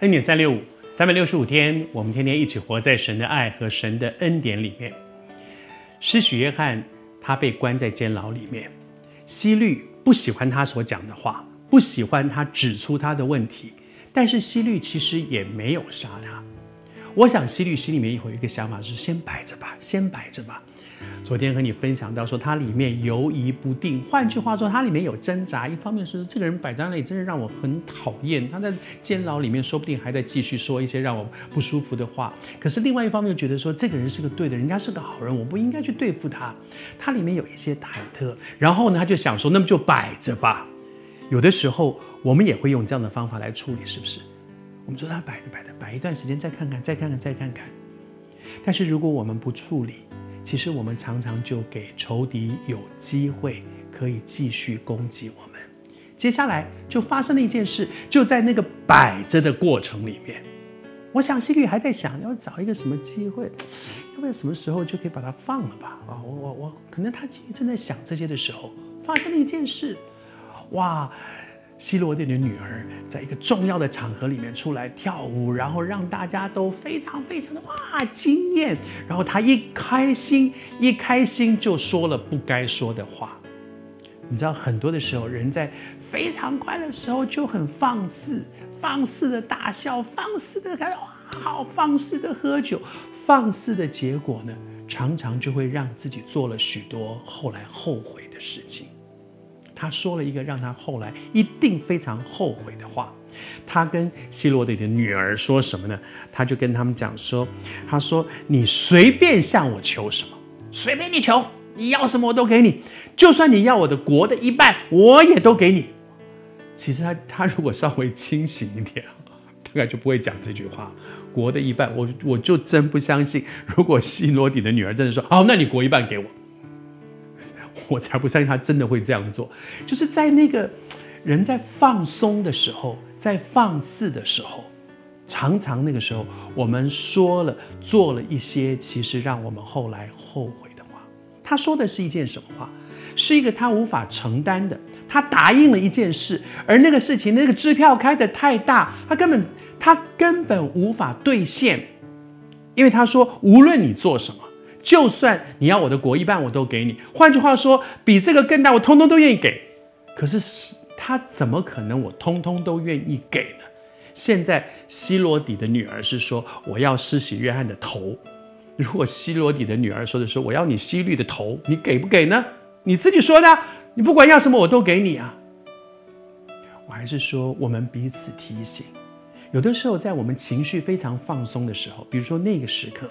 恩典三六五，三百六十五天，我们天天一起活在神的爱和神的恩典里面。施许约翰他被关在监牢里面，希律不喜欢他所讲的话，不喜欢他指出他的问题，但是希律其实也没有杀他。我想希律心里面有一个想法，是先摆着吧，先摆着吧。昨天和你分享到说，他里面犹疑不定，换句话说，他里面有挣扎。一方面是这个人摆在那里，真的让我很讨厌。他在监牢里面，说不定还在继续说一些让我不舒服的话。可是另外一方面又觉得说，这个人是个对的，人家是个好人，我不应该去对付他。他里面有一些忐忑，然后呢，他就想说，那么就摆着吧。有的时候我们也会用这样的方法来处理，是不是？我们说他摆着摆着，摆一段时间再看看，再看看，再看看。但是如果我们不处理，其实我们常常就给仇敌有机会可以继续攻击我们。接下来就发生了一件事，就在那个摆着的过程里面，我想希律还在想要找一个什么机会，要不然什么时候就可以把它放了吧？啊，我我我，可能他正在想这些的时候，发生了一件事，哇！希罗底的女儿在一个重要的场合里面出来跳舞，然后让大家都非常非常的哇惊艳。然后她一开心，一开心就说了不该说的话。你知道，很多的时候，人在非常快乐的时候就很放肆，放肆的大笑，放肆的开哇好，放肆的喝酒，放肆的结果呢，常常就会让自己做了许多后来后悔的事情。他说了一个让他后来一定非常后悔的话。他跟希罗底的女儿说什么呢？他就跟他们讲说：“他说你随便向我求什么，随便你求，你要什么我都给你，就算你要我的国的一半，我也都给你。”其实他他如果稍微清醒一点，大概就不会讲这句话。国的一半，我我就真不相信，如果希罗底的女儿真的说：“好，那你国一半给我。”我才不相信他真的会这样做，就是在那个人在放松的时候，在放肆的时候，常常那个时候，我们说了做了一些其实让我们后来后悔的话。他说的是一件什么话？是一个他无法承担的。他答应了一件事，而那个事情那个支票开得太大，他根本他根本无法兑现，因为他说无论你做什么。就算你要我的国一半，我都给你。换句话说，比这个更大，我通通都愿意给。可是他怎么可能我通通都愿意给呢？现在希罗底的女儿是说我要施洗约翰的头。如果希罗底的女儿说的是我要你希律的头，你给不给呢？你自己说的，你不管要什么我都给你啊。我还是说我们彼此提醒，有的时候在我们情绪非常放松的时候，比如说那个时刻。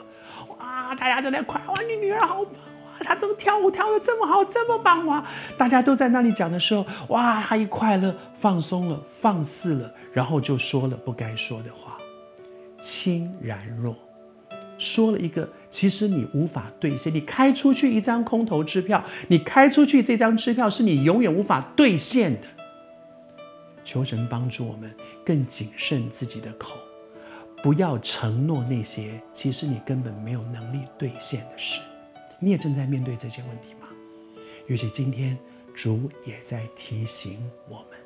啊大家都在夸哇，你女儿好棒哇！她怎么跳舞跳的这么好，这么棒哇！大家都在那里讲的时候，哇，她一快乐，放松了，放肆了，然后就说了不该说的话，轻然若说了一个其实你无法兑现，你开出去一张空头支票，你开出去这张支票是你永远无法兑现的。求神帮助我们更谨慎自己的口。不要承诺那些其实你根本没有能力兑现的事。你也正在面对这些问题吗？也许今天，主也在提醒我们。